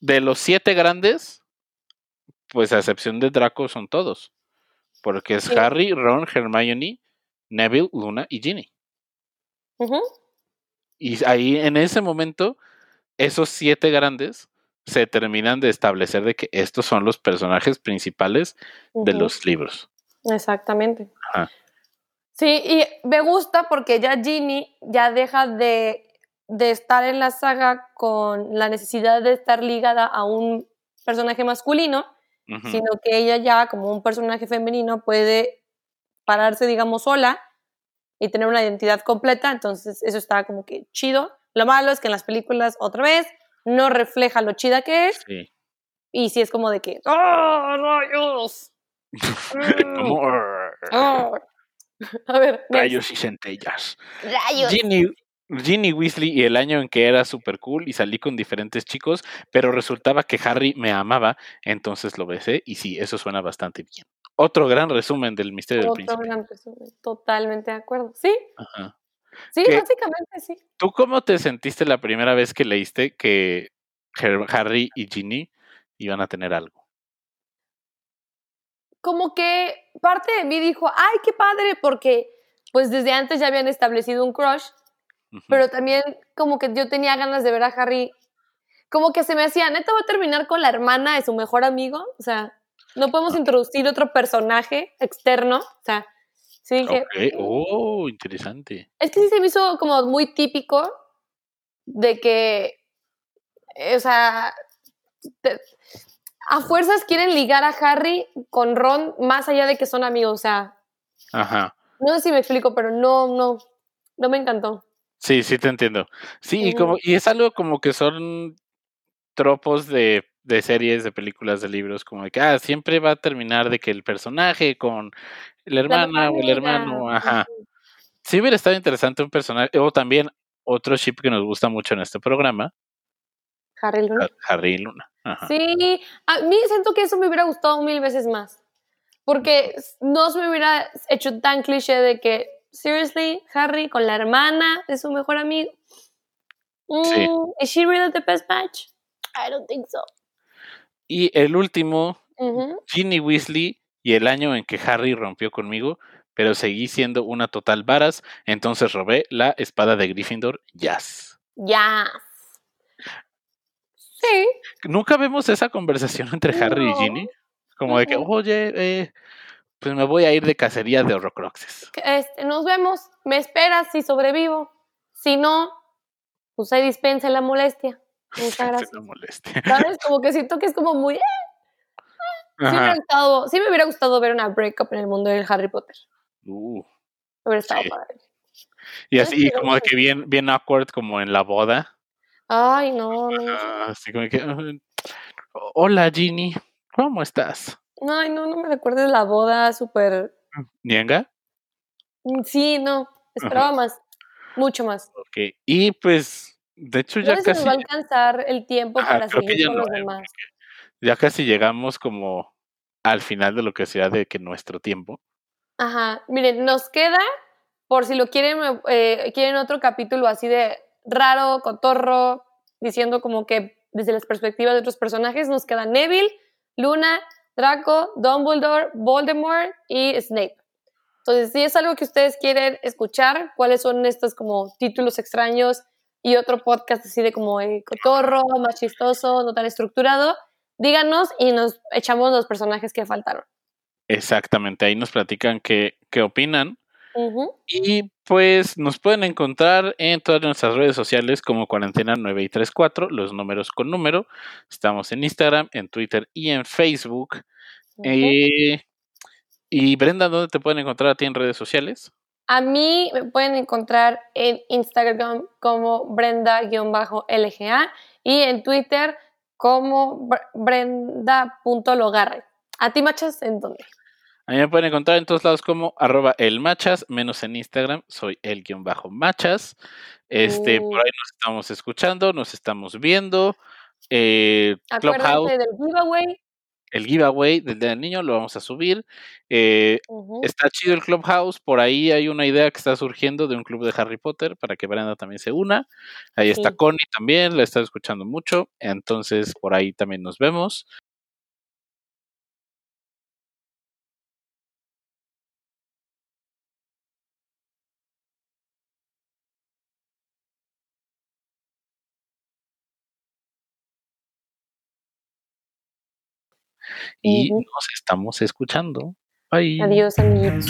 de los siete grandes, pues a excepción de Draco son todos. Porque es Sí. Harry, Ron, Hermione, Neville, Luna y Ginny. Ujú. Y ahí en ese momento, esos siete grandes se terminan de establecer de que estos son los personajes principales de los libros. Exactamente. Ajá. Sí, y me gusta porque ya Ginny ya deja de, de estar en la saga con la necesidad de estar ligada a un personaje masculino, sino que ella ya como un personaje femenino puede pararse, digamos, sola y tener una identidad completa, entonces eso está como que chido. Lo malo es que en las películas, otra vez, no refleja lo chida que es, Sí. y sí es como de que, ¡oh, rayos! Como, ¡Oh! A ver, next. rayos y centellas. Rayos. Ginny, Ginny Weasley y el año en que era super cool y salí con diferentes chicos, pero resultaba que Harry me amaba, entonces lo besé y sí, eso suena bastante bien. Otro gran resumen del misterio del Otro príncipe. gran resumen. Totalmente de acuerdo. Sí, Ajá. Sí, Que- básicamente sí. ¿Tú cómo te sentiste la primera vez que leíste que Harry y Ginny iban a tener algo? Como que parte de mí dijo, ay, qué padre, porque pues desde antes ya habían establecido un crush, pero también como que yo tenía ganas de ver a Harry, como que se me hacía, neta va a terminar con la hermana de su mejor amigo, o sea, no podemos introducir otro personaje externo, o sea, sí dije, Oh, interesante. Es que sí se me hizo como muy típico de que, eh, o sea, te- a fuerzas quieren ligar a Harry con Ron más allá de que son amigos, o sea, Ajá. no sé si me explico, pero no, no, no me encantó. Sí, sí te entiendo. Sí, y como, y es algo como que son tropos de, de series, de películas, de libros, como de que ah, siempre va a terminar de que el personaje con la hermana o el hermano, ajá. Sí hubiera estado interesante un personaje, o también otro ship que nos gusta mucho en este programa. Harry Luna. Harry Luna. Sí, a mí siento que eso me hubiera gustado mil veces más. Porque no se me hubiera hecho tan cliché de que, seriously, Harry con la hermana de su mejor amigo. Mm, ¿Is she really the best match? I don't think so. Y el último, Ginny Weasley y el año en que Harry rompió conmigo, pero seguí siendo una total varas, entonces robé la espada de Gryffindor, Jazz. Jazz. Sí. Nunca vemos esa conversación entre Harry y Ginny. Como de que, oye, eh, pues me voy a ir de cacería de horrocruxes. Este, nos vemos, me esperas si sobrevivo. Si no, pues ahí dispensa la molestia. Muchas gracias. La molestia. ¿Sabes? Como que siento que es como muy... Sí, me hubiera gustado, sí me hubiera gustado ver una breakup en el mundo del Harry Potter. Uh, hubiera estado padre. Y así, como de que bien, bien awkward, como en la boda. Ay, no, no. así como que... Hola, Ginny. ¿Cómo estás? Ay, no, no me recuerdes la boda súper... ¿Nienga? Mm, sí, no, esperaba más, mucho más. Ok, y pues, de hecho ya casi... nos va a alcanzar el tiempo para seguir con los demás. Ya casi llegamos como al final de lo que sea de que nuestro tiempo. Ajá, miren, nos queda, por si lo quieren, eh, quieren otro capítulo así de raro, cotorro, diciendo como que desde las perspectivas de otros personajes, nos queda Neville, Luna, Draco, Dumbledore, Voldemort y Snape. Entonces, si es algo que ustedes quieren escuchar, cuáles son estos como títulos extraños y otro podcast así de como el cotorro, más chistoso, no tan estructurado, díganos y nos echamos los personajes que faltaron. Exactamente, ahí nos platican qué, qué opinan. Y pues nos pueden encontrar en todas nuestras redes sociales como Cuarentena 9 y 34, los números con número. Estamos en Instagram, en Twitter y en Facebook. Eh, y Brenda, ¿dónde te pueden encontrar a ti en redes sociales? A mí me pueden encontrar en Instagram como Brenda-LGA y en Twitter como Brenda.logarre. ¿A ti, machas, en dónde? A mí me pueden encontrar en todos lados como arroba elmachas, menos en Instagram, soy el guion bajo machas. Este, por uh. ahí nos estamos escuchando, nos estamos viendo. Eh, Clubhouse. del giveaway. El giveaway del Día del Niño lo vamos a subir. Eh, está chido el Clubhouse. Por ahí hay una idea que está surgiendo de un club de Harry Potter para que Brenda también se una. Ahí está Connie también, la está escuchando mucho. Entonces, por ahí también nos vemos. Y nos estamos escuchando. Bye. Adiós, amigos.